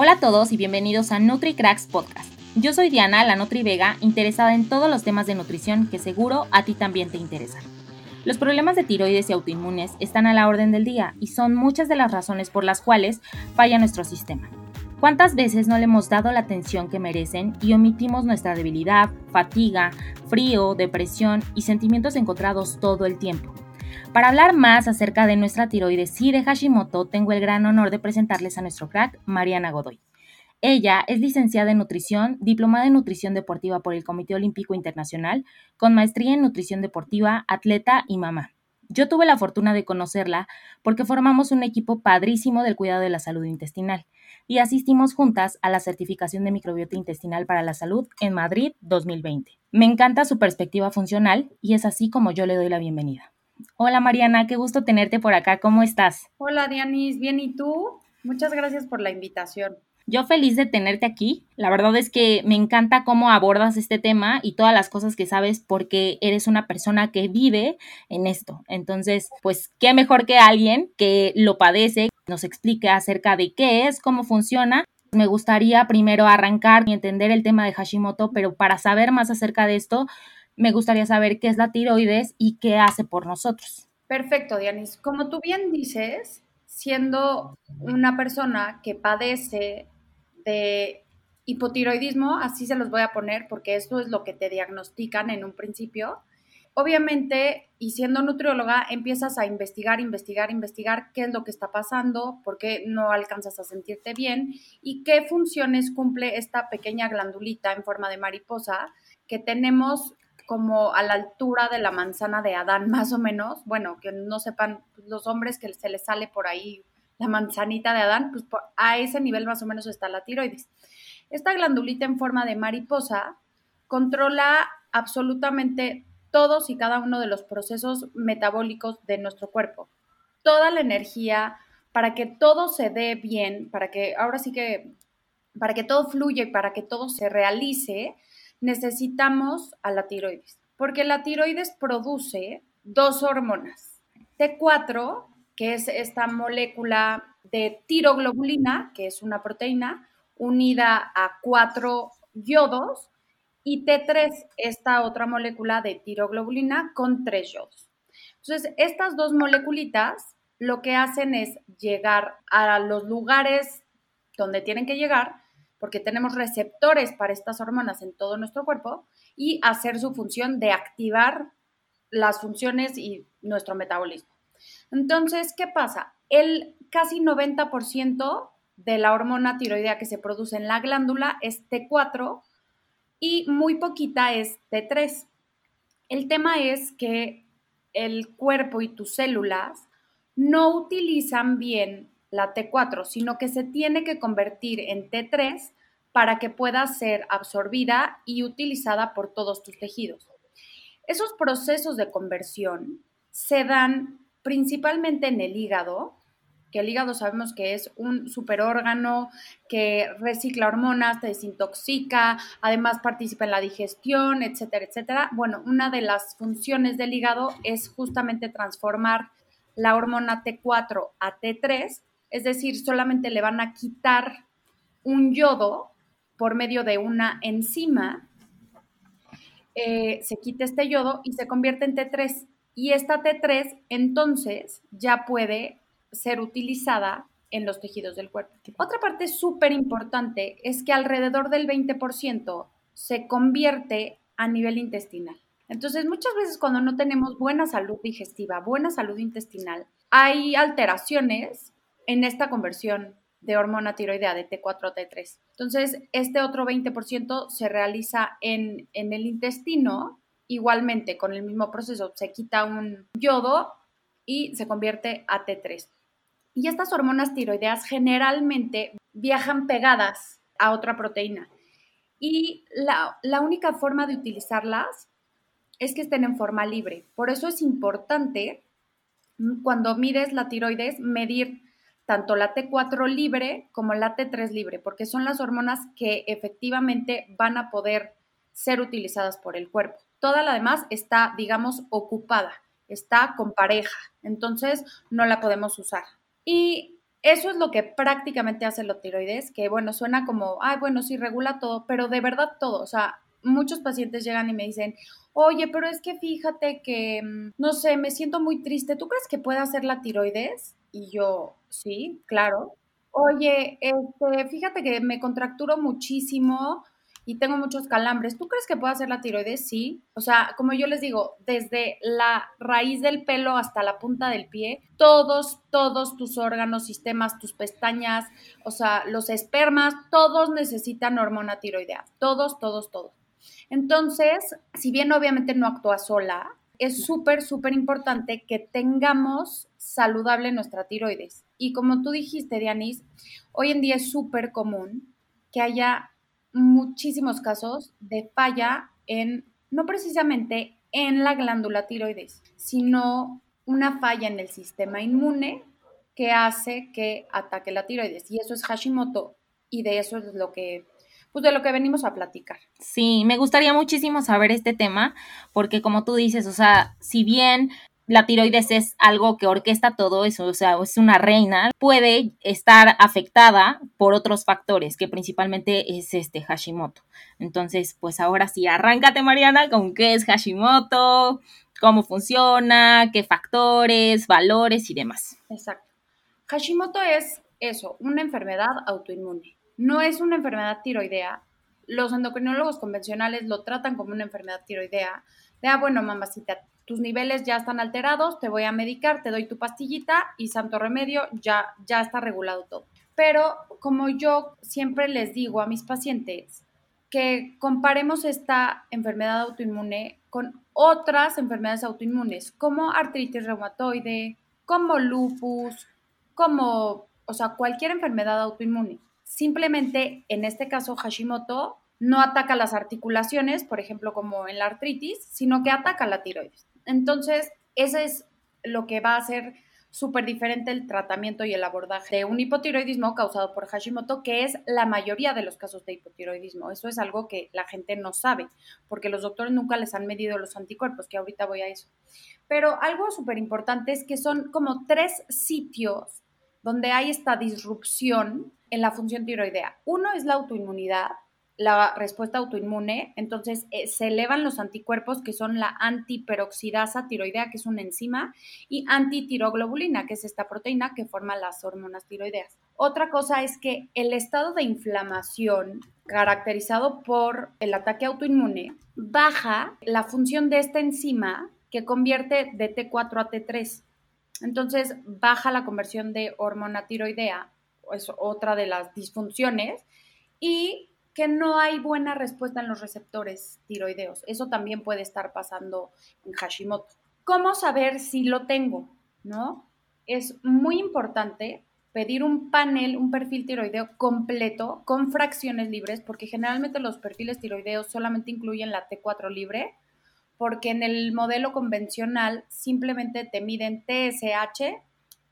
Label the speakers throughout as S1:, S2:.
S1: Hola a todos y bienvenidos a NutriCracks Podcast. Yo soy Diana, la Nutri Vega, interesada en todos los temas de nutrición que seguro a ti también te interesan. Los problemas de tiroides y autoinmunes están a la orden del día y son muchas de las razones por las cuales falla nuestro sistema. ¿Cuántas veces no le hemos dado la atención que merecen y omitimos nuestra debilidad, fatiga, frío, depresión y sentimientos encontrados todo el tiempo? Para hablar más acerca de nuestra tiroides y de Hashimoto, tengo el gran honor de presentarles a nuestro crack, Mariana Godoy. Ella es licenciada en nutrición, diplomada en nutrición deportiva por el Comité Olímpico Internacional, con maestría en nutrición deportiva, atleta y mamá. Yo tuve la fortuna de conocerla porque formamos un equipo padrísimo del cuidado de la salud intestinal y asistimos juntas a la certificación de microbiota intestinal para la salud en Madrid 2020. Me encanta su perspectiva funcional y es así como yo le doy la bienvenida. Hola Mariana, qué gusto tenerte por acá. ¿Cómo estás?
S2: Hola Dianis, bien y tú? Muchas gracias por la invitación.
S1: Yo feliz de tenerte aquí. La verdad es que me encanta cómo abordas este tema y todas las cosas que sabes porque eres una persona que vive en esto. Entonces, pues, qué mejor que alguien que lo padece, nos explique acerca de qué es, cómo funciona. Me gustaría primero arrancar y entender el tema de Hashimoto, pero para saber más acerca de esto, me gustaría saber qué es la tiroides y qué hace por nosotros.
S2: Perfecto, Dianis. Como tú bien dices, siendo una persona que padece de hipotiroidismo, así se los voy a poner porque esto es lo que te diagnostican en un principio. Obviamente, y siendo nutrióloga, empiezas a investigar, investigar, investigar qué es lo que está pasando, por qué no alcanzas a sentirte bien y qué funciones cumple esta pequeña glandulita en forma de mariposa que tenemos como a la altura de la manzana de Adán, más o menos. Bueno, que no sepan pues, los hombres que se les sale por ahí la manzanita de Adán, pues a ese nivel más o menos está la tiroides. Esta glandulita en forma de mariposa controla absolutamente todos y cada uno de los procesos metabólicos de nuestro cuerpo. Toda la energía para que todo se dé bien, para que ahora sí que, para que todo fluya y para que todo se realice, necesitamos a la tiroides, porque la tiroides produce dos hormonas. T4, que es esta molécula de tiroglobulina, que es una proteína, unida a cuatro yodos, y T3, esta otra molécula de tiroglobulina con tres yodos. Entonces, estas dos moleculitas lo que hacen es llegar a los lugares donde tienen que llegar porque tenemos receptores para estas hormonas en todo nuestro cuerpo y hacer su función de activar las funciones y nuestro metabolismo. Entonces, ¿qué pasa? El casi 90% de la hormona tiroidea que se produce en la glándula es T4 y muy poquita es T3. El tema es que el cuerpo y tus células no utilizan bien la T4, sino que se tiene que convertir en T3 para que pueda ser absorbida y utilizada por todos tus tejidos. Esos procesos de conversión se dan principalmente en el hígado, que el hígado sabemos que es un superórgano que recicla hormonas, te desintoxica, además participa en la digestión, etcétera, etcétera. Bueno, una de las funciones del hígado es justamente transformar la hormona T4 a T3 es decir, solamente le van a quitar un yodo por medio de una enzima, eh, se quita este yodo y se convierte en T3. Y esta T3 entonces ya puede ser utilizada en los tejidos del cuerpo. Otra parte súper importante es que alrededor del 20% se convierte a nivel intestinal. Entonces, muchas veces cuando no tenemos buena salud digestiva, buena salud intestinal, hay alteraciones en esta conversión de hormona tiroidea de T4 a T3. Entonces, este otro 20% se realiza en, en el intestino, igualmente con el mismo proceso, se quita un yodo y se convierte a T3. Y estas hormonas tiroideas generalmente viajan pegadas a otra proteína. Y la, la, única forma de utilizarlas es que estén en forma libre. Por eso es importante, mm, cuando mides la tiroides, medir tanto la T4 libre como la T3 libre, porque son las hormonas que efectivamente van a poder ser utilizadas por el cuerpo. Toda la demás está, digamos, ocupada, está con pareja, entonces no la podemos usar. Y Eso es lo que prácticamente hace la tiroides, que bueno, suena como, ay, bueno, sí, regula todo, pero de verdad todo. O sea, muchos pacientes llegan y me dicen, oye, pero es que fíjate que, mm, no sé, me siento muy triste. ¿Tú crees que puede hacer la tiroides? Y yo, sí, claro. Oye, este, fíjate que me contracturo muchísimo y tengo muchos calambres. ¿Tú crees que puedo hacer la tiroides? Sí. O sea, como yo les digo, desde la raíz del pelo hasta la punta del pie, todos, todos tus órganos, sistemas, tus pestañas, o sea, los espermas, todos necesitan hormona tiroidea. Todos, todos, todos. Entonces, si bien obviamente no actúa sola, es súper, súper importante que tengamos saludable nuestra tiroides. Y como tú dijiste, Dianis, hoy en día es súper común que haya muchísimos casos de falla en, no precisamente en la glándula tiroides, sino una falla en el sistema inmune que hace que ataque la tiroides. Y eso es Hashimoto y de eso es lo que pues de lo que venimos a platicar.
S1: Sí, me gustaría muchísimo saber este tema, porque como tú dices, o sea, si bien la tiroides es algo que orquesta todo eso, o sea, es una reina, puede estar afectada por otros factores, que principalmente es este Hashimoto. Entonces, pues ahora sí, arráncate Mariana con qué es Hashimoto, cómo funciona, qué factores, valores y demás.
S2: Exacto. Hashimoto es eso, una enfermedad autoinmune. No es una enfermedad tiroidea. Los endocrinólogos convencionales lo tratan como una enfermedad tiroidea. De, ah, bueno, mamacita, tus niveles ya están alterados, te voy a medicar, te doy tu pastillita y santo remedio, ya, ya está regulado todo. Pero como yo siempre les digo a mis pacientes, que comparemos esta enfermedad autoinmune con otras enfermedades autoinmunes, como artritis reumatoide, como lupus, como, o sea, cualquier enfermedad autoinmune. Simplemente, en este caso, Hashimoto no ataca las articulaciones, por ejemplo, como en la artritis, sino que ataca la tiroides. Entonces, ese es lo que va a hacer súper diferente el tratamiento y el abordaje de un hipotiroidismo causado por Hashimoto, que es la mayoría de los casos de hipotiroidismo. Eso es algo que la gente no sabe, porque los doctores nunca les han medido los anticuerpos, que ahorita voy a eso. Pero algo súper importante es que son como tres sitios donde hay esta disrupción en la función tiroidea. Uno es la autoinmunidad, la respuesta autoinmune, entonces eh, se elevan los anticuerpos que son la antiperoxidasa tiroidea, que es una enzima, y antitiroglobulina, que es esta proteína que forma las hormonas tiroideas. Otra cosa es que el estado de inflamación caracterizado por el ataque autoinmune baja la función de esta enzima que convierte de T4 a T3. Entonces baja la conversión de hormona tiroidea, es otra de las disfunciones, y que no hay buena respuesta en los receptores tiroideos. Eso también puede estar pasando en Hashimoto. ¿Cómo saber si lo tengo? ¿No? Es muy importante pedir un panel, un perfil tiroideo completo con fracciones libres, porque generalmente los perfiles tiroideos solamente incluyen la T4 libre, porque en el modelo convencional simplemente te miden TSH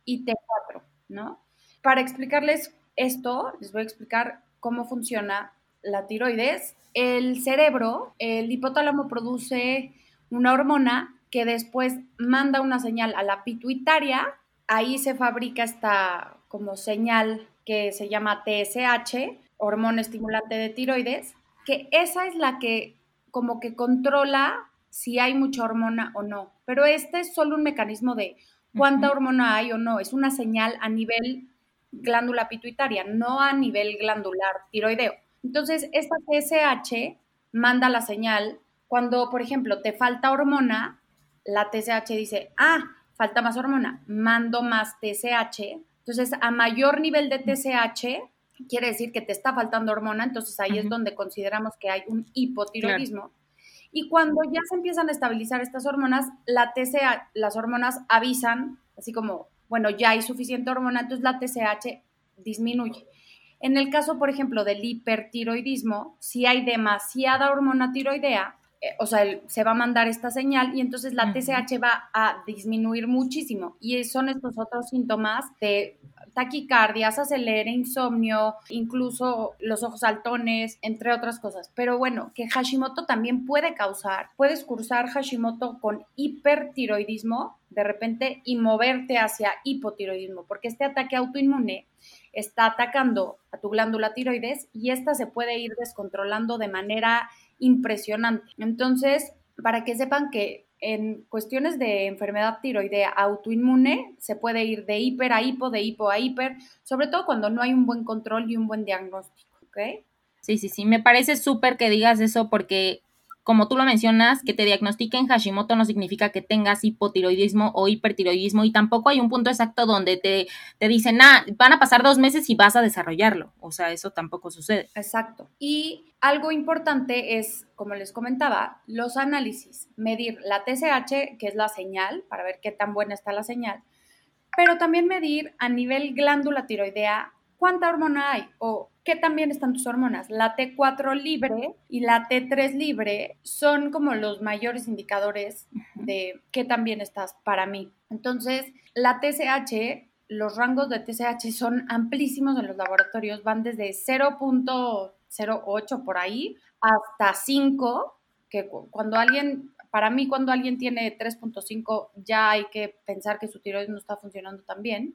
S2: y T4, ¿no? Para explicarles esto, les voy a explicar cómo funciona la tiroides, el cerebro, el hipotálamo produce una hormona que después manda una señal a la pituitaria, ahí se fabrica esta como señal que se llama TSH, hormona estimulante de tiroides, que esa es la que como que controla si hay mucha hormona o no. Pero este es solo un mecanismo de cuánta hormona hay o no, es una señal a nivel glándula pituitaria, no a nivel glandular tiroideo. Entonces, esta TSH manda la señal cuando, por ejemplo, te falta hormona, la TSH dice, ah, falta más hormona, mando más TSH. Entonces, a mayor nivel de TSH, quiere decir que te está faltando hormona, entonces ahí es donde consideramos que hay un hipotiroidismo. Y cuando ya se empiezan a estabilizar estas hormonas, la TSH, las hormonas avisan, así como, bueno, ya hay suficiente hormona, entonces la TSH disminuye. En el caso, por ejemplo, del hipertiroidismo, si hay demasiada hormona tiroidea, eh, o sea, se va a mandar esta señal y entonces la TSH va a disminuir muchísimo. Y son estos otros síntomas de taquicardia, se acelere, insomnio, incluso los ojos saltones, entre otras cosas. Pero bueno, que Hashimoto también puede causar, puedes cursar Hashimoto con hipertiroidismo de repente y moverte hacia hipotiroidismo, porque este ataque autoinmune está atacando a tu glándula tiroides y esta se puede ir descontrolando de manera impresionante. Entonces, para que sepan que en cuestiones de enfermedad tiroidea autoinmune se puede ir de hiper a hipo, de hipo a hiper, sobre todo cuando no hay un buen control y un buen diagnóstico, ¿ok?
S1: Sí, sí, sí, me parece súper que digas eso porque como tú lo mencionas, que te diagnostiquen Hashimoto no significa que tengas hipotiroidismo o hipertiroidismo y tampoco hay un punto exacto donde te, te dicen, ah, van a pasar dos meses y vas a desarrollarlo. O sea, eso tampoco sucede.
S2: Exacto. Y algo importante es, como les comentaba, los análisis. Medir la TSH, que es la señal, para ver qué tan buena está la señal, pero también medir a nivel glándula tiroidea cuánta hormona hay o qué también están tus hormonas. La T4 libre y la T3 libre son como los mayores indicadores de qué también estás para mí. Entonces, la TSH, los rangos de TSH son amplísimos en los laboratorios, van desde 0.08 por ahí hasta 5, que cuando alguien para mí, cuando alguien tiene 3.5, ya hay que pensar que su tiroides no está funcionando tan bien.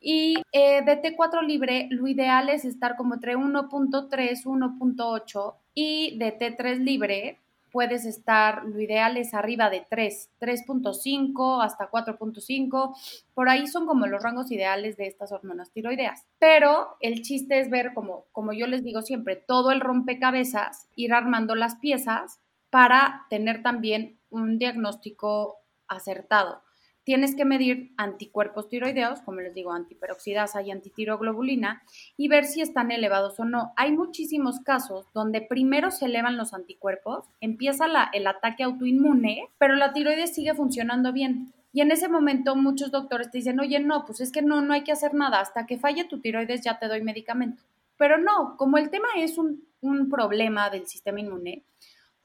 S2: Y eh, de T4 libre, lo ideal es estar como entre 1.3, 1.8 y de T3 libre puedes estar, lo ideal es arriba de 3, 3.5 hasta 4.5, por ahí son como los rangos ideales de estas hormonas tiroideas. Pero el chiste es ver como, como yo les digo siempre, todo el rompecabezas, ir armando las piezas para tener también un diagnóstico acertado tienes que medir anticuerpos tiroideos, como les digo, antiperoxidasa y antitiroglobulina, y ver si están elevados o no. Hay muchísimos casos donde primero se elevan los anticuerpos, empieza el ataque autoinmune, pero la tiroides sigue funcionando bien. Y en ese momento muchos doctores te dicen, oye, no, pues es que no, no hay que hacer nada, hasta que falle tu tiroides ya te doy medicamento. Pero no, como el tema es un, un problema del sistema inmune,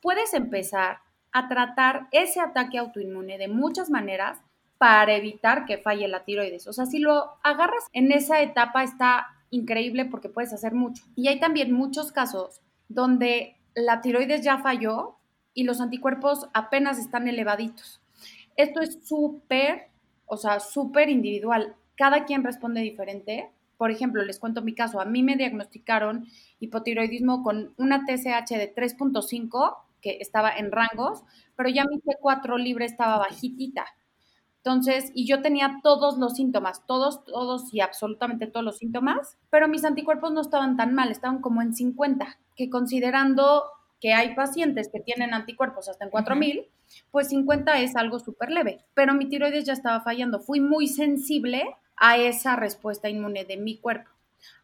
S2: puedes empezar a tratar ese ataque autoinmune de muchas maneras para evitar que falle la tiroides. O sea, si lo agarras en esa etapa está increíble porque puedes hacer mucho. Y hay también muchos casos donde la tiroides ya falló y los anticuerpos apenas están elevaditos. Esto es súper, o sea, súper individual. Cada quien responde diferente. Por ejemplo, les cuento mi caso. A mí me diagnosticaron hipotiroidismo con una TSH de 3.5, que estaba en rangos, pero ya mi T4 libre estaba bajitita. Entonces, y yo tenía todos los síntomas, todos, todos y absolutamente todos los síntomas, pero mis anticuerpos no estaban tan mal, estaban como en 50, que considerando que hay pacientes que tienen anticuerpos hasta en 4000, pues 50 es algo súper leve, pero mi tiroides ya estaba fallando, fui muy sensible a esa respuesta inmune de mi cuerpo.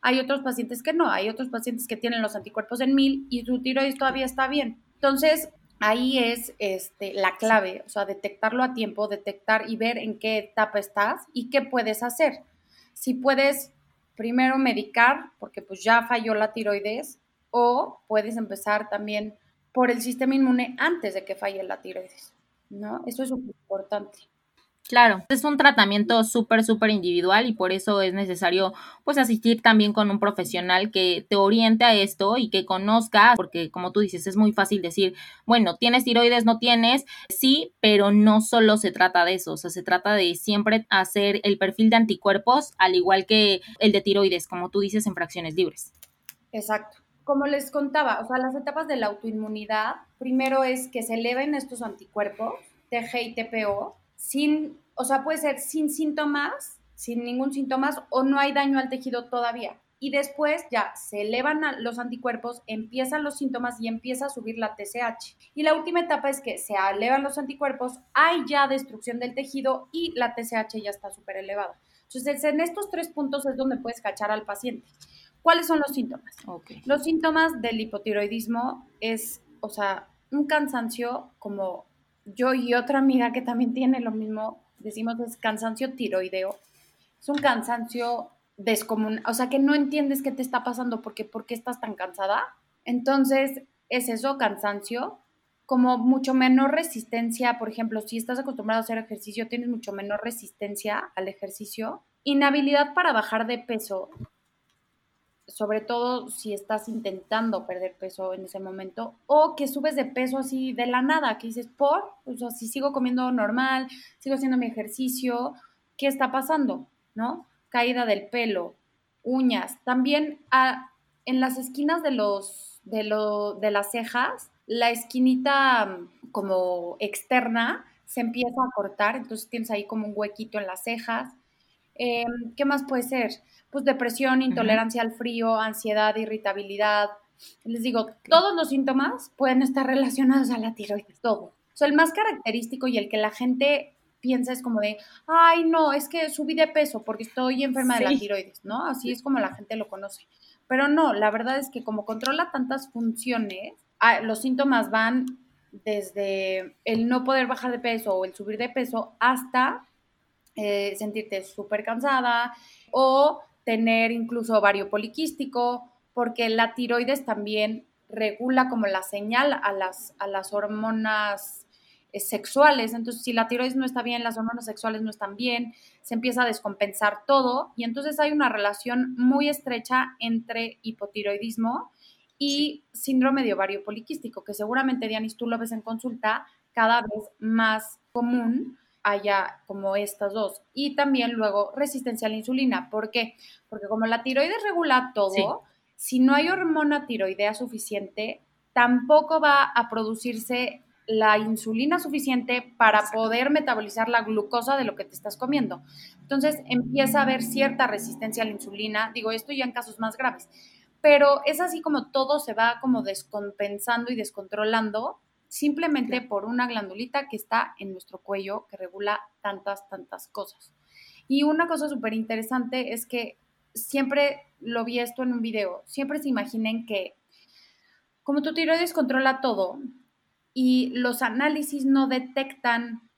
S2: Hay otros pacientes que no, hay otros pacientes que tienen los anticuerpos en 1000 y su tiroides todavía está bien. Entonces, ahí es este, la clave, o sea, detectarlo a tiempo, detectar y ver en qué etapa estás y qué puedes hacer. Si puedes primero medicar, porque pues ya falló la tiroides, o puedes empezar también por el sistema inmune antes de que falle la tiroides, ¿no? Eso es importante.
S1: Claro, es un tratamiento súper, súper individual y por eso es necesario pues asistir también con un profesional que te oriente a esto y que conozca, porque como tú dices, es muy fácil decir, bueno, tienes tiroides, no tienes, sí, pero no solo se trata de eso, o sea, se trata de siempre hacer el perfil de anticuerpos al igual que el de tiroides, como tú dices, en fracciones libres.
S2: Exacto. Como les contaba, o sea, las etapas de la autoinmunidad, primero es que se eleven estos anticuerpos, TG y TPO, sin, o sea, puede ser sin síntomas, sin ningún síntomas o no hay daño al tejido todavía. Y después ya se elevan los anticuerpos, empiezan los síntomas y empieza a subir la TSH. Y la última etapa es que se elevan los anticuerpos, hay ya destrucción del tejido y la TSH ya está súper elevada. Entonces, en estos tres puntos es donde puedes cachar al paciente. ¿Cuáles son los síntomas? Los síntomas del hipotiroidismo es, o sea, un cansancio como yo y otra amiga que también tiene lo mismo, decimos es cansancio tiroideo. Es un cansancio descomunal, o sea que no entiendes qué te está pasando porque por qué estás tan cansada. Entonces, es eso, cansancio, como mucho menor resistencia, por ejemplo, si estás acostumbrado a hacer ejercicio, tienes mucho menor resistencia al ejercicio, inhabilidad para bajar de peso, sobre todo si estás intentando perder peso en ese momento, o que subes de peso así de la nada, que dices, por, o sea, si sigo comiendo normal, sigo haciendo mi ejercicio, ¿qué está pasando? ¿No? Caída del pelo, uñas, también ah, en las esquinas de los, de, lo, de las cejas, la esquinita mm, como externa se empieza a cortar, entonces tienes ahí como un huequito en las cejas. Em, ¿Qué más puede ser? Pues depresión, intolerancia al frío, ansiedad, irritabilidad. Les digo, todos los síntomas pueden estar relacionados a la tiroides, todo. O sea, el más característico y el que la gente piensa es como de, ay, no, es que subí de peso porque estoy enferma de la tiroides, ¿no? Así es como la gente lo conoce. Pero no, la verdad es que como controla tantas funciones, Ah, los síntomas van desde el no poder bajar de peso o el subir de peso hasta eh, sentirte súper cansada o tener incluso ovario poliquístico, porque la tiroides también regula como la señal a las, a las hormonas eh, sexuales. Entonces, si la tiroides no está bien, las hormonas sexuales no están bien, se empieza a descompensar todo y entonces hay una relación muy estrecha entre hipotiroidismo y síndrome de ovario poliquístico, que seguramente, Dianis, tú lo ves en consulta cada vez más común haya como estas dos. Y también luego resistencia a la insulina. ¿Por qué? Porque como la tiroides regula todo, si no hay hormona tiroidea suficiente, tampoco va a producirse la insulina suficiente para poder metabolizar la glucosa de lo que te estás comiendo. Entonces empieza a haber cierta resistencia a la insulina, digo esto ya en casos más graves, pero es así como todo se va como descompensando y descontrolando simplemente por una glandulita que está en nuestro cuello que regula tantas, tantas cosas. Y una cosa súper interesante es que siempre lo vi esto en un video, siempre se imaginen que como tu tiroides controla todo y los análisis no detectan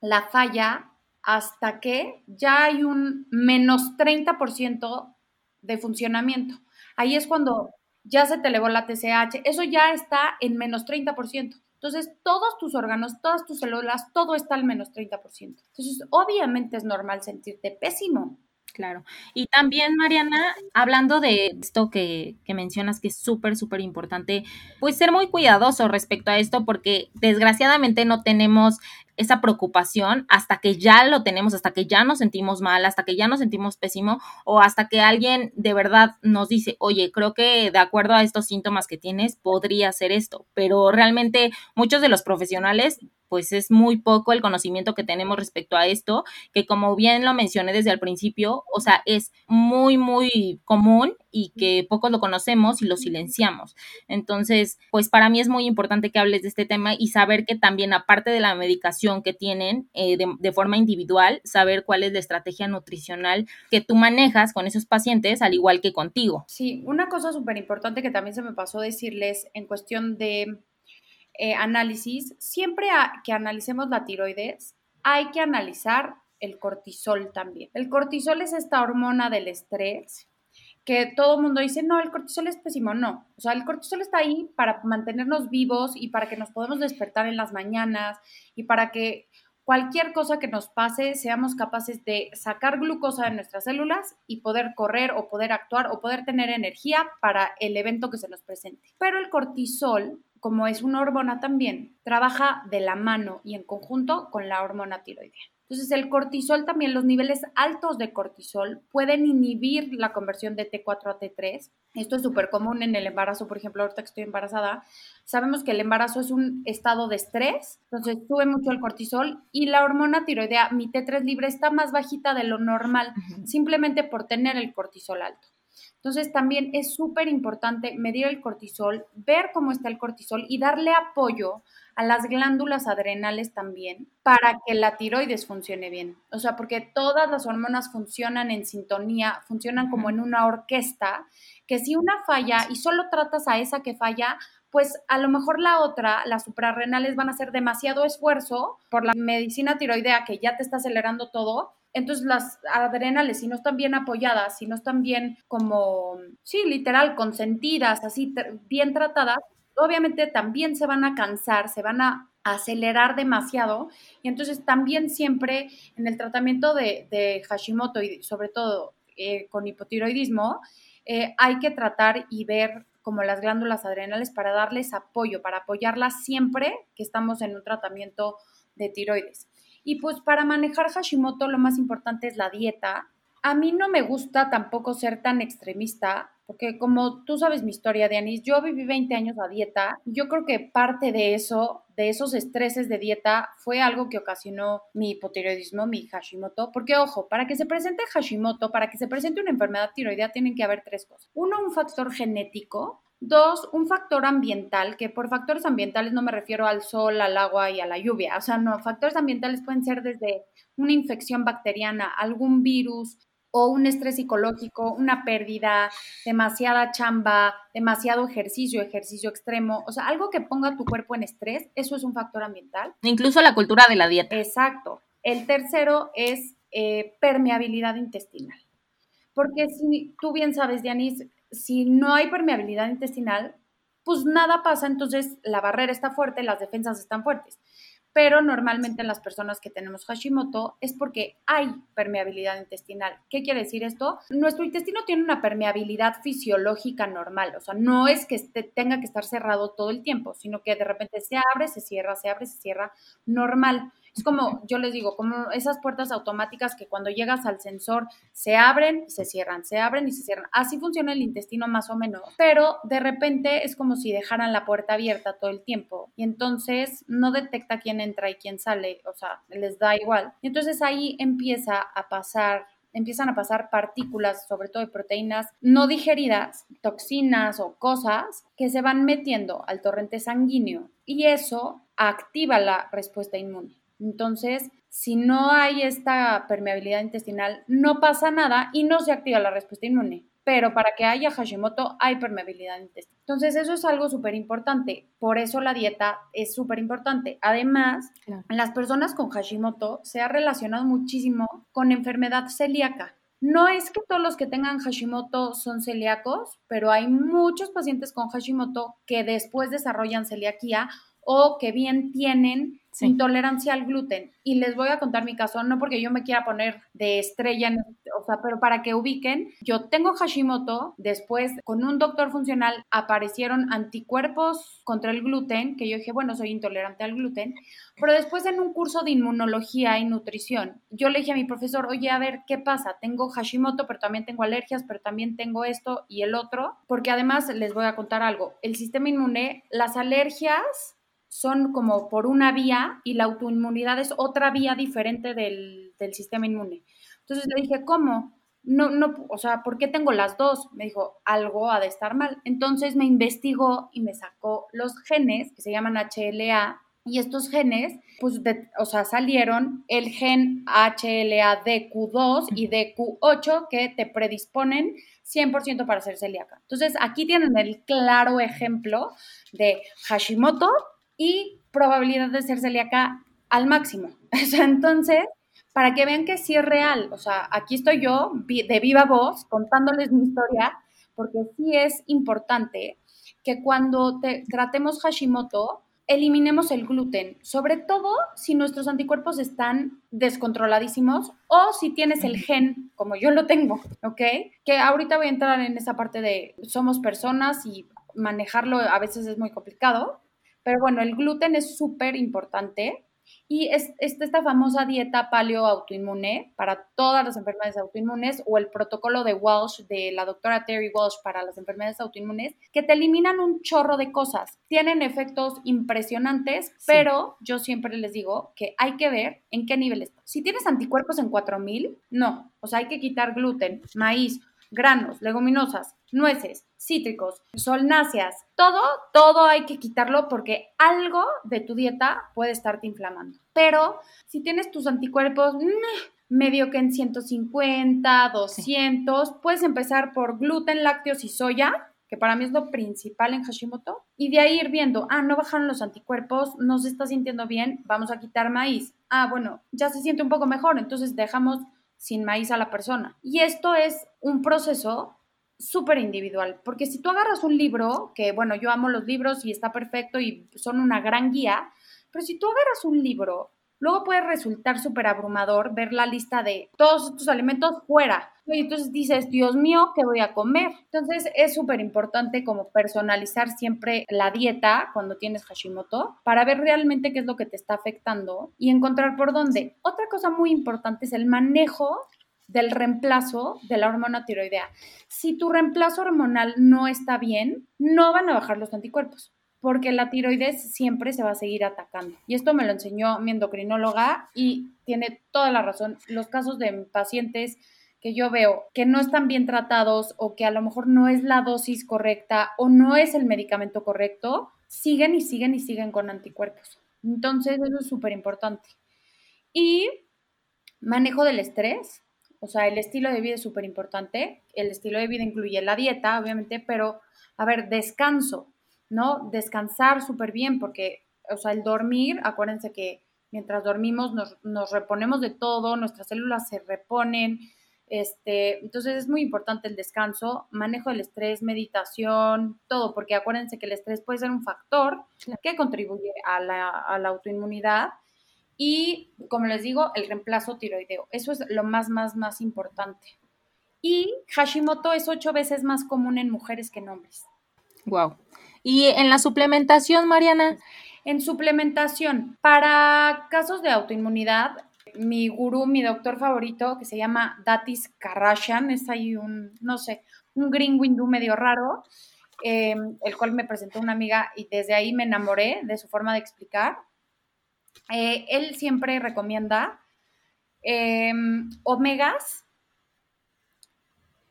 S2: la falla hasta que ya hay un menos 30% de funcionamiento. Ahí es cuando ya se te elevó la TSH, eso ya está en menos 30%. Entonces, todos tus órganos, todas tus células, todo está al menos 30%. Entonces, obviamente es normal sentirte pésimo.
S1: Claro. Y también, Mariana, hablando de esto que, que mencionas, que es súper, súper importante, pues ser muy cuidadoso respecto a esto, porque desgraciadamente no tenemos esa preocupación hasta que ya lo tenemos, hasta que ya nos sentimos mal, hasta que ya nos sentimos pésimo o hasta que alguien de verdad nos dice, oye, creo que de acuerdo a estos síntomas que tienes, podría ser esto. Pero realmente muchos de los profesionales pues es muy poco el conocimiento que tenemos respecto a esto, que como bien lo mencioné desde el principio, o sea, es muy, muy común y que pocos lo conocemos y lo silenciamos. Entonces, pues para mí es muy importante que hables de este tema y saber que también aparte de la medicación que tienen eh, de, forma individual, saber cuál es la estrategia nutricional que tú manejas con esos pacientes, al igual que contigo.
S2: Sí, una cosa súper importante que también se me pasó decirles en cuestión de eh, análisis, siempre que analicemos la tiroides, hay que analizar el cortisol también. El cortisol es esta hormona del estrés que todo el mundo dice, no, el cortisol es pésimo, no. O sea, el cortisol está ahí para mantenernos vivos y para que nos podamos despertar en las mañanas y para que cualquier cosa que nos pase seamos capaces de sacar glucosa de nuestras células y poder correr o poder actuar o poder tener energía para el evento que se nos presente. Pero el cortisol, como es una hormona también, trabaja de la mano y en conjunto con la hormona tiroidea. Entonces, el cortisol también, los niveles altos de cortisol pueden inhibir la conversión de T4 a T3. Esto es súper común en el embarazo, por ejemplo, ahorita que estoy embarazada, sabemos que el embarazo es un estado de estrés, entonces sube mucho el cortisol y la hormona tiroidea, mi T3 libre, está más bajita de lo normal, simplemente por tener el cortisol alto. Entonces también es súper importante medir el cortisol, ver cómo está el cortisol y darle apoyo a las glándulas adrenales también para que la tiroides funcione bien. O sea, porque todas las hormonas funcionan en sintonía, funcionan como en una orquesta, que si una falla y solo tratas a esa que falla, pues a lo mejor la otra, las suprarrenales van a hacer demasiado esfuerzo por la medicina tiroidea que ya te está acelerando todo. Entonces las adrenales, si no están bien apoyadas, si no están bien como, sí, literal, consentidas, así, bien tratadas, obviamente también se van a cansar, se van a acelerar demasiado y entonces también siempre en el tratamiento de, Hashimoto y sobre todo eh, con hipotiroidismo, eh, hay que tratar y ver como las glándulas adrenales para darles apoyo, para apoyarlas siempre que estamos en un tratamiento de tiroides. Y pues para manejar Hashimoto lo más importante es la dieta. A mí no me gusta tampoco ser tan extremista, porque como tú sabes mi historia, Dianis, yo viví 20 años a dieta. Yo creo que parte de eso, de esos estreses de dieta, fue algo que ocasionó mi hipotiroidismo, mi Hashimoto. Porque, ojo, para que se presente Hashimoto, para que se presente una enfermedad tiroidea, tienen que haber tres cosas. Uno, un factor genético, Dos, un factor ambiental, que por factores ambientales no me refiero al sol, al agua y a la lluvia. O sea, no, factores ambientales pueden ser desde una infección bacteriana, algún virus o un estrés psicológico, una pérdida, demasiada chamba, demasiado ejercicio, ejercicio extremo. O sea, algo que ponga tu cuerpo en estrés, eso es un factor ambiental.
S1: Incluso la cultura de la dieta.
S2: Exacto. El tercero es eh, permeabilidad intestinal. Porque si tú bien sabes, Dianis, si no hay permeabilidad intestinal, pues nada pasa, entonces la barrera está fuerte, las defensas están fuertes. Pero normalmente en las personas que tenemos Hashimoto es porque hay permeabilidad intestinal. ¿Qué quiere decir esto? Nuestro intestino tiene una permeabilidad fisiológica normal, o sea, no es que tenga que estar cerrado todo el tiempo, sino que de repente se abre, se cierra, se abre, se cierra, normal. Es como, yo les digo, como esas puertas automáticas que cuando llegas al sensor se abren se cierran, se abren y se cierran. Así funciona el intestino más o menos. Pero de repente es como si dejaran la puerta abierta todo el tiempo. Y entonces no detecta quién entra y quién sale. O sea, les da igual. Y entonces ahí empieza a pasar empiezan a pasar partículas, sobre todo de proteínas no digeridas, toxinas o cosas que se van metiendo al torrente sanguíneo y eso activa la respuesta inmune. Entonces, si no hay esta permeabilidad intestinal, no pasa nada y no se activa la respuesta inmune. Pero para que haya Hashimoto hay permeabilidad intestinal. Entonces, eso es algo súper importante. Por eso la dieta es súper importante. Además, las personas con Hashimoto se ha relacionado muchísimo con enfermedad celíaca. No es que todos los que tengan Hashimoto son celíacos, pero hay muchos pacientes con Hashimoto que después desarrollan celiaquía o que bien tienen intolerancia al gluten. Y les voy a contar mi caso, no porque yo me quiera poner de estrella, o sea, pero para que ubiquen, yo tengo Hashimoto, después con un doctor funcional aparecieron anticuerpos contra el gluten, que yo dije, bueno, soy intolerante al gluten, pero después en un curso de inmunología y nutrición, yo le dije a mi profesor, oye, a ver, ¿qué pasa? Tengo Hashimoto, pero también tengo alergias, pero también tengo esto y el otro, porque además les voy a contar algo, el sistema inmune, las alergias son como por una vía y la autoinmunidad es otra vía diferente del, sistema inmune. Entonces le dije, ¿cómo? No, no, o sea, ¿por qué tengo las dos? Me dijo, algo ha de estar mal. Entonces me investigó y me sacó los genes que se llaman HLA y estos genes, pues, o sea, salieron el gen HLA-DQ2 y DQ8 que te predisponen 100% para ser celíaca. Entonces, aquí tienen el claro ejemplo de Hashimoto y probabilidad de ser celíaca al máximo. entonces, para que vean que sí es real, o sea, aquí estoy yo de viva voz contándoles mi historia, porque sí es importante que cuando tratemos Hashimoto, eliminemos el gluten, sobre todo si nuestros anticuerpos están descontroladísimos o si tienes el gen, como yo lo tengo, ¿ok? Que ahorita voy a entrar en esa parte de somos personas y manejarlo a veces es muy complicado, pero bueno, el gluten es súper importante y es, esta famosa dieta paleo autoinmune para todas las enfermedades autoinmunes o el protocolo de Walsh de la doctora Terry Walsh para las enfermedades autoinmunes que te eliminan un chorro de cosas. Tienen efectos impresionantes, pero yo siempre les digo que hay que ver en qué nivel está. Si tienes anticuerpos en 4000, no. O sea, hay que quitar gluten, maíz, granos, leguminosas, nueces, cítricos, solnáceas, todo, todo hay que quitarlo porque algo de tu dieta puede estarte inflamando. Pero si tienes tus anticuerpos medio que en 150, 200, puedes empezar por gluten, lácteos y soya, que para mí es lo principal en Hashimoto, y de ahí ir viendo, ah, no bajaron los anticuerpos, no se está sintiendo bien, vamos a quitar maíz. Ah, bueno, ya se siente un poco mejor, entonces dejamos sin maíz a la persona. Y esto es un proceso súper individual, porque si tú agarras un libro, que bueno, yo amo los libros y está perfecto y son una gran guía, pero si tú agarras un libro Luego puede resultar súper abrumador ver la lista de todos estos alimentos fuera. Y entonces dices, Dios mío, ¿qué voy a comer? Entonces es súper importante como personalizar siempre la dieta cuando tienes Hashimoto para ver realmente qué es lo que te está afectando y encontrar por dónde. Otra cosa muy importante es el manejo del reemplazo de la hormona tiroidea. Si tu reemplazo hormonal no está bien, no van a bajar los anticuerpos porque la tiroides siempre se va a seguir atacando. Y esto me lo enseñó mi endocrinóloga y tiene toda la razón. Los casos de pacientes que yo veo que no están bien tratados o que a lo mejor no es la dosis correcta o no es el medicamento correcto, siguen y siguen y siguen con anticuerpos. Entonces, eso es súper importante. Y manejo del estrés, o sea, el estilo de vida es súper importante. El estilo de vida incluye la dieta, obviamente, pero, a ver, descanso. ¿no? Descansar súper bien, porque, o sea, el dormir, acuérdense que mientras dormimos nos, reponemos de todo, nuestras células se reponen, este, entonces es muy importante el descanso, manejo del estrés, meditación, todo, porque acuérdense que el estrés puede ser un factor que contribuye a la, a la autoinmunidad y, como les digo, el reemplazo tiroideo. Eso es lo más, más, más importante. Y Hashimoto es ocho veces más común en mujeres que en hombres.
S1: Wow. Y en la suplementación, Mariana.
S2: En suplementación, para casos de autoinmunidad, mi gurú, mi doctor favorito, que se llama Datis Karashian, es ahí un, no sé, un gringo hindú medio raro, em, el cual me presentó una amiga y desde ahí me enamoré de su forma de explicar. Eh, él siempre recomienda em, omegas,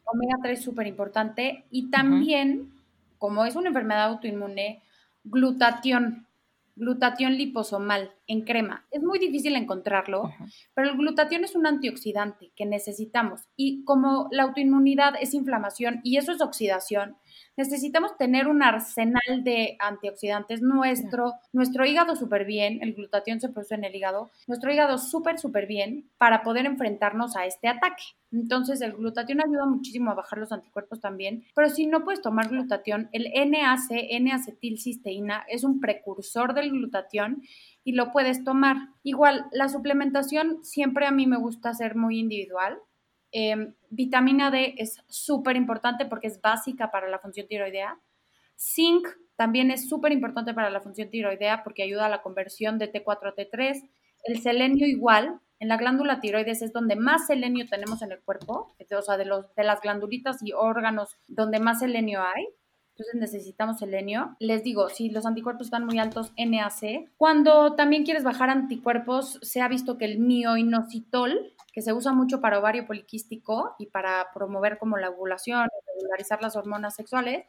S2: omega 3 súper importante, y también como es una enfermedad autoinmune, glutatión, glutatión liposomal en crema. Es muy difícil encontrarlo, pero el glutatión es un antioxidante que necesitamos. Y como la autoinmunidad es inflamación y eso es oxidación, necesitamos tener un arsenal de antioxidantes. Nuestro, nuestro hígado súper bien, el glutatión se produce en el hígado, nuestro hígado súper, súper bien para poder enfrentarnos a este ataque. Entonces, el glutatión ayuda muchísimo a bajar los anticuerpos también, pero si no puedes tomar glutatión, el NAC, N-acetilcisteína, es un precursor del glutatión y lo puedes tomar. Igual, la suplementación siempre a mí me gusta ser muy individual. Em, vitamina D es súper importante porque es básica para la función tiroidea. Zinc también es súper importante para la función tiroidea porque ayuda a la conversión de T4 a T3. El selenio igual, en la glándula tiroides es donde más selenio tenemos en el cuerpo, o sea, de, los, de las glandulitas y órganos donde más selenio hay. Entonces necesitamos selenio. Les digo, si los anticuerpos están muy altos, NAC. Cuando también quieres bajar anticuerpos, se ha visto que el mioinositol, que se usa mucho para ovario poliquístico y para promover como la ovulación regularizar las hormonas sexuales,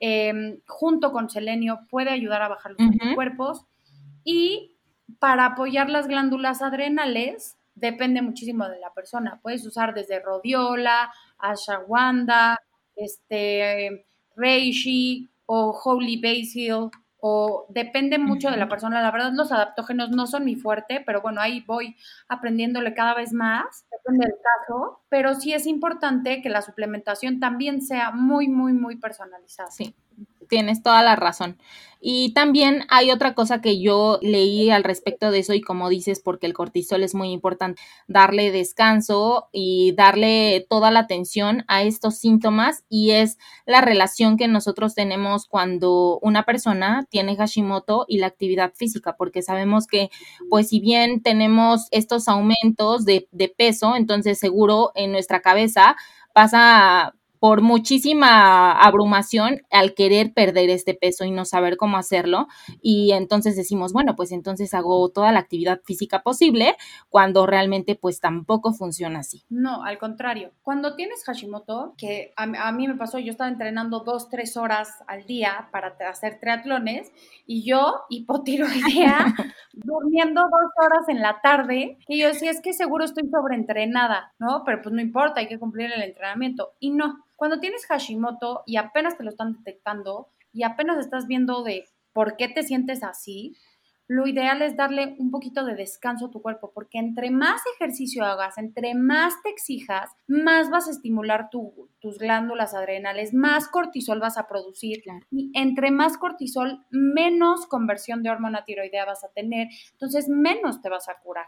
S2: em, junto con selenio puede ayudar a bajar los anticuerpos. Y para apoyar las glándulas adrenales, depende muchísimo de la persona. Puedes usar desde rodiola, ashwagandha, este reishi o holy basil o depende mucho de la persona. La verdad, los adaptógenos no son mi fuerte, pero bueno, ahí voy aprendiéndole cada vez más, depende del caso, pero sí es importante que la suplementación también sea muy, muy, muy personalizada.
S1: Sí tienes toda la razón. Y también hay otra cosa que yo leí al respecto de eso y como dices, porque el cortisol es muy importante, darle descanso y darle toda la atención a estos síntomas y es la relación que nosotros tenemos cuando una persona tiene Hashimoto y la actividad física, porque sabemos que pues si bien tenemos estos aumentos de, de peso, entonces seguro en nuestra cabeza pasa por muchísima abrumación al querer perder este peso y no saber cómo hacerlo. Y entonces decimos, bueno, pues entonces hago toda la actividad física posible cuando realmente pues tampoco funciona así.
S2: No, al contrario. Cuando tienes Hashimoto, que a, mí me pasó, yo estaba entrenando dos, tres horas al día para hacer triatlones y yo, hipotiroidea, durmiendo dos horas en la tarde, y yo decía, es que seguro estoy sobreentrenada, ¿no? Pero pues no importa, hay que cumplir el entrenamiento. Y no, cuando tienes Hashimoto y apenas te lo están detectando y apenas estás viendo de por qué te sientes así, lo ideal es darle un poquito de descanso a tu cuerpo, porque entre más ejercicio hagas, entre más te exijas, más vas a estimular tus glándulas adrenales, más cortisol vas a producir. Y entre más cortisol, menos conversión de hormona tiroidea vas a tener, entonces menos te vas a curar.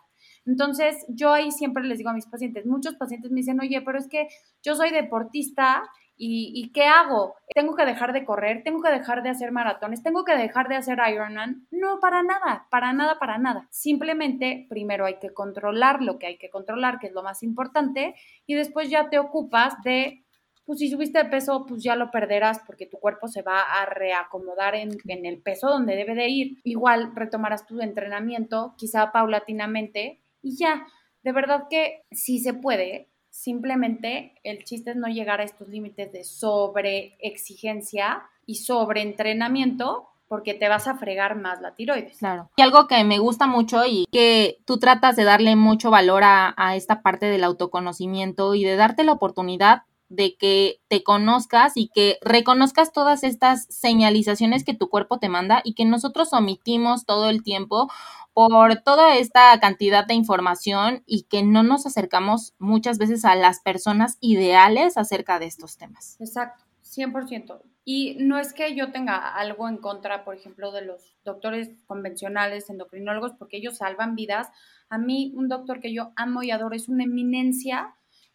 S2: Entonces, yo ahí siempre les digo a mis pacientes, muchos pacientes me dicen, oye, pero es que yo soy deportista ¿Y, qué hago? ¿Tengo que dejar de correr? ¿Tengo que dejar de hacer maratones? ¿Tengo que dejar de hacer Ironman? No, para nada, para nada, para nada. Simplemente primero hay que controlar lo que hay que controlar, que es lo más importante, y después ya te ocupas de, pues si subiste de peso, pues ya lo perderás porque tu cuerpo se va a reacomodar en, en el peso donde debe de ir. Igual retomarás tu entrenamiento, quizá paulatinamente, y ya. De verdad que sí se puede, Simplemente el chiste es no llegar a estos límites de sobreexigencia y sobreentrenamiento porque te vas a fregar más la tiroides.
S1: Claro. Y algo que me gusta mucho y que tú tratas de darle mucho valor a, a esta parte del autoconocimiento y de darte la oportunidad de que te conozcas y que reconozcas todas estas señalizaciones que tu cuerpo te manda y que nosotros omitimos todo el tiempo por toda esta cantidad de información y que no nos acercamos muchas veces a las personas ideales acerca de estos temas.
S2: Exacto, 100%. Y no es que yo tenga algo en contra, por ejemplo, de los doctores convencionales, endocrinólogos, porque ellos salvan vidas. A mí, un doctor que yo amo y adoro es una eminencia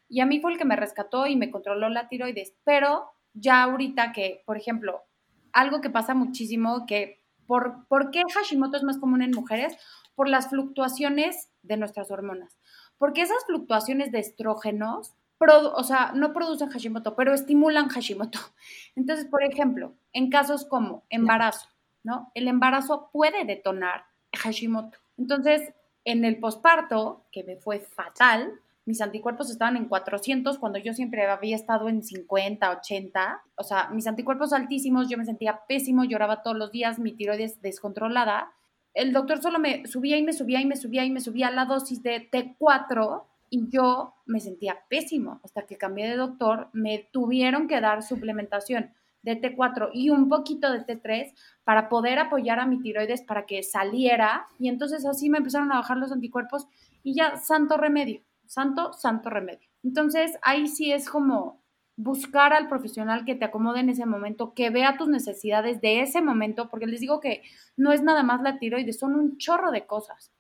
S2: y a mí fue el que me rescató y me controló la tiroides. Pero ya ahorita que, por ejemplo, algo que pasa muchísimo, que por, ¿por qué Hashimoto es más común en mujeres? Por las fluctuaciones de nuestras hormonas. Porque esas fluctuaciones de estrógenos, o sea, no producen Hashimoto, pero estimulan Hashimoto. Entonces, por ejemplo, en casos como embarazo, ¿no? El embarazo puede detonar Hashimoto. Entonces, en el posparto, que me fue fatal, mis anticuerpos estaban en 400 cuando yo siempre había estado en 50, 80. O sea, mis anticuerpos altísimos, yo me sentía pésimo, lloraba todos los días, mi tiroides descontrolada. El doctor solo me subía y me subía y me subía y me subía la dosis de T4 y yo me sentía pésimo. Hasta que cambié de doctor, me tuvieron que dar suplementación de T4 y un poquito de T3 para poder apoyar a mi tiroides para que saliera. Y entonces así me empezaron a bajar los anticuerpos y ya, santo remedio santo, santo remedio. Entonces, ahí sí es como buscar al profesional que te acomode en ese momento, que vea tus necesidades de ese momento, porque les digo que no es nada más la tiroides, son un chorro de cosas.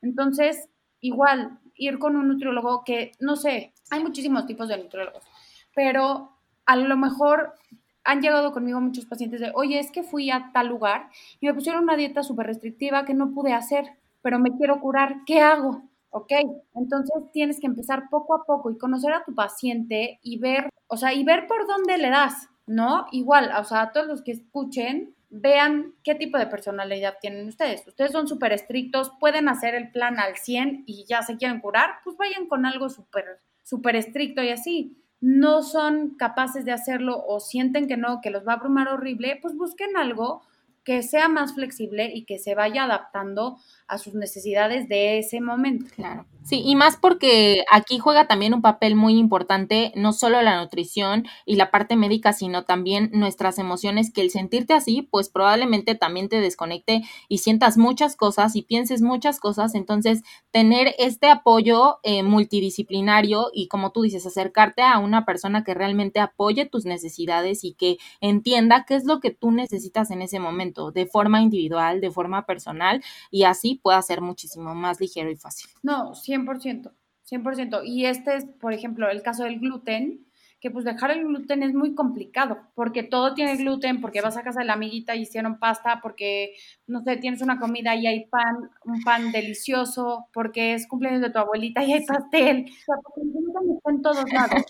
S2: Entonces, igual, ir con un nutriólogo que, no sé, hay muchísimos tipos de nutriólogos, pero a lo mejor han llegado conmigo muchos pacientes de, oye, es que fui a tal lugar y me pusieron una dieta súper restrictiva que no pude hacer, pero me quiero curar, ¿qué hago? ¿Ok? Entonces tienes que empezar poco a poco y conocer a tu paciente y ver, o sea, y ver por dónde le das, ¿no? Igual, o sea, a todos los que escuchen, vean qué tipo de personalidad tienen ustedes. Ustedes son súper estrictos, pueden hacer el plan al 100 y ya se quieren curar, pues vayan con algo súper, súper estricto y así. No son capaces de hacerlo o sienten que no, que los va a abrumar horrible, pues busquen algo que sea más flexible y que se vaya adaptando a sus necesidades de ese momento.
S1: Claro. Sí, y más porque aquí juega también un papel muy importante, no solo la nutrición y la parte médica, sino también nuestras emociones, que el sentirte así, pues probablemente también te desconecte y sientas muchas cosas y pienses muchas cosas. Entonces, tener este apoyo eh, multidisciplinario y como tú dices, acercarte a una persona que realmente apoye tus necesidades y que entienda qué es lo que tú necesitas en ese momento, de forma individual, de forma personal, y así pueda ser muchísimo más ligero y fácil.
S2: No, 100%, 100%. Y este es, por ejemplo, el caso del gluten, que pues dejar el gluten es muy complicado, porque todo tiene gluten, porque vas a casa de la amiguita y hicieron pasta, porque, no sé, tienes una comida y hay pan, un pan delicioso, porque es cumpleaños de tu abuelita y hay pastel, o sea, porque el gluten está en todos lados.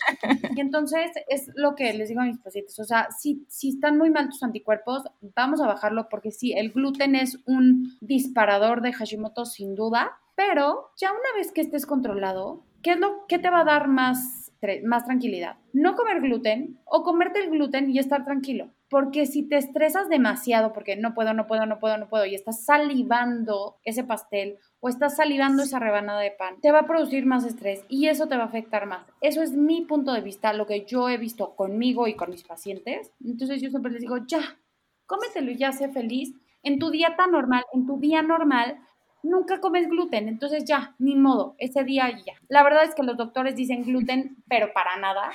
S2: Y entonces es lo que les digo a mis pacientes, o sea, si, si están muy mal tus anticuerpos, vamos a bajarlo, porque sí, el gluten es un disparador de Hashimoto sin duda, pero ya una vez que estés controlado, ¿qué es lo que te va a dar más, más tranquilidad? No comer gluten o comerte el gluten y estar tranquilo. Porque si te estresas demasiado, porque no puedo, no puedo, no puedo, no puedo, y estás salivando ese pastel o estás salivando esa rebanada de pan, te va a producir más estrés y eso te va a afectar más. Eso es mi punto de vista, lo que yo he visto conmigo y con mis pacientes. Entonces yo siempre les digo, ya, cómetelo y ya sé feliz en tu dieta normal, en tu día normal, nunca comes gluten, entonces ya, ni modo, ese día ya. La verdad es que los doctores dicen gluten, pero para nada,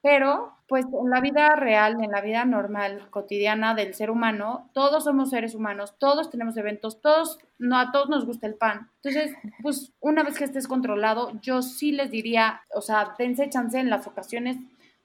S2: pero pues en la vida real, en la vida normal, cotidiana del ser humano, todos somos seres humanos, todos tenemos eventos, todos, no a todos nos gusta el pan. Entonces, pues una vez que estés controlado, yo sí les diría, o sea, dense chance en las ocasiones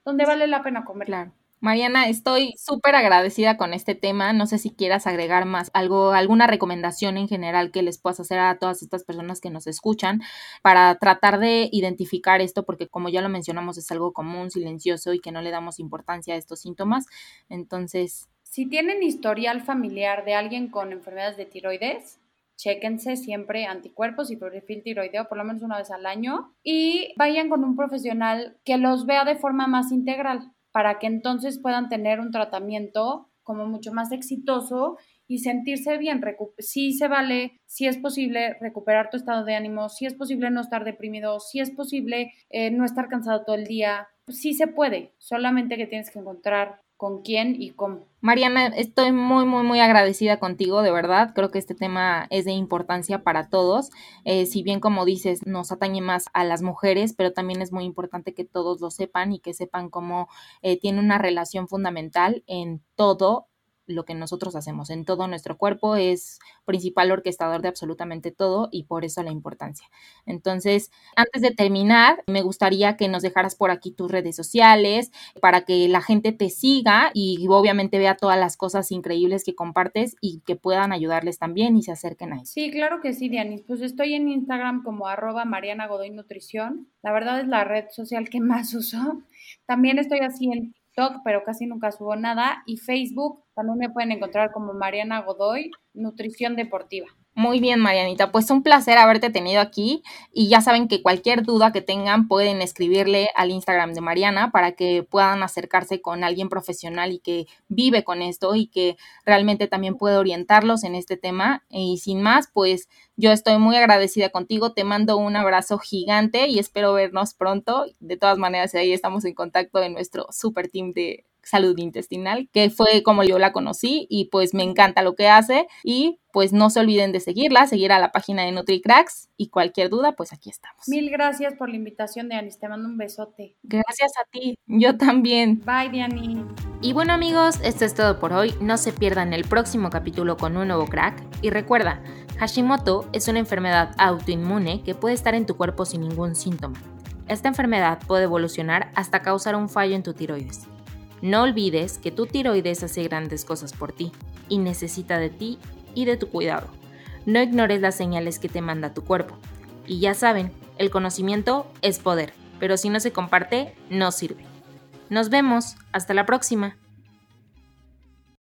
S2: donde vale la pena comer.
S1: Claro. Mariana, estoy súper agradecida con este tema. No sé si quieras agregar más algo, alguna recomendación en general que les puedas hacer a todas estas personas que nos escuchan para tratar de identificar esto, porque como ya lo mencionamos, es algo común, silencioso y que no le damos importancia a estos síntomas. Entonces.
S2: Si tienen historial familiar de alguien con enfermedades de tiroides, chéquense siempre anticuerpos y perfil tiroideo por lo menos una vez al año y vayan con un profesional que los vea de forma más integral para que entonces puedan tener un tratamiento como mucho más exitoso y sentirse bien. Si se vale, si es posible recuperar tu estado de ánimo, si es posible no estar deprimido, si es posible eh, no estar cansado todo el día, sí se puede, solamente que tienes que encontrar con quién y cómo.
S1: Mariana, estoy muy, muy, muy agradecida contigo, de verdad. Creo que este tema es de importancia para todos. Eh, si bien, como dices, nos atañe más a las mujeres, pero también es muy importante que todos lo sepan y que sepan cómo eh, tiene una relación fundamental en todo lo que nosotros hacemos en todo nuestro cuerpo, es principal orquestador de absolutamente todo y por eso la importancia. Entonces, antes de terminar, me gustaría que nos dejaras por aquí tus redes sociales para que la gente te siga y obviamente vea todas las cosas increíbles que compartes y que puedan ayudarles también y se acerquen a eso.
S2: Sí, claro que sí, Dianis. Pues estoy en Instagram como arroba Mariana Godoy Nutrición. La verdad es la red social que más uso. También estoy así en pero casi nunca subo nada. Y Facebook también me pueden encontrar como Mariana Godoy, Nutrición Deportiva.
S1: Muy bien, Marianita. Pues un placer haberte tenido aquí y ya saben que cualquier duda que tengan pueden escribirle al Instagram de Mariana para que puedan acercarse con alguien profesional y que vive con esto y que realmente también puede orientarlos en este tema. Y sin más, pues yo estoy muy agradecida contigo. Te mando un abrazo gigante y espero vernos pronto. De todas maneras, ahí estamos en contacto en nuestro super team de salud intestinal, que fue como yo la conocí y pues me encanta lo que hace y pues no se olviden de seguirla, seguir a la página de NutriCracks y cualquier duda, pues aquí estamos.
S2: Mil gracias por la invitación, Dianis. Te mando un besote.
S1: Gracias a ti. Yo también.
S2: Bye, Dianis.
S1: Y bueno, amigos, esto es todo por hoy. No se pierdan el próximo capítulo con un nuevo crack. Y recuerda, Hashimoto es una enfermedad autoinmune que puede estar en tu cuerpo sin ningún síntoma. Esta enfermedad puede evolucionar hasta causar un fallo en tu tiroides. No olvides que tu tiroides hace grandes cosas por ti y necesita de ti y de tu cuidado. No ignores las señales que te manda tu cuerpo. Y ya saben, el conocimiento es poder, pero si no se comparte, no sirve. Nos vemos, hasta la próxima.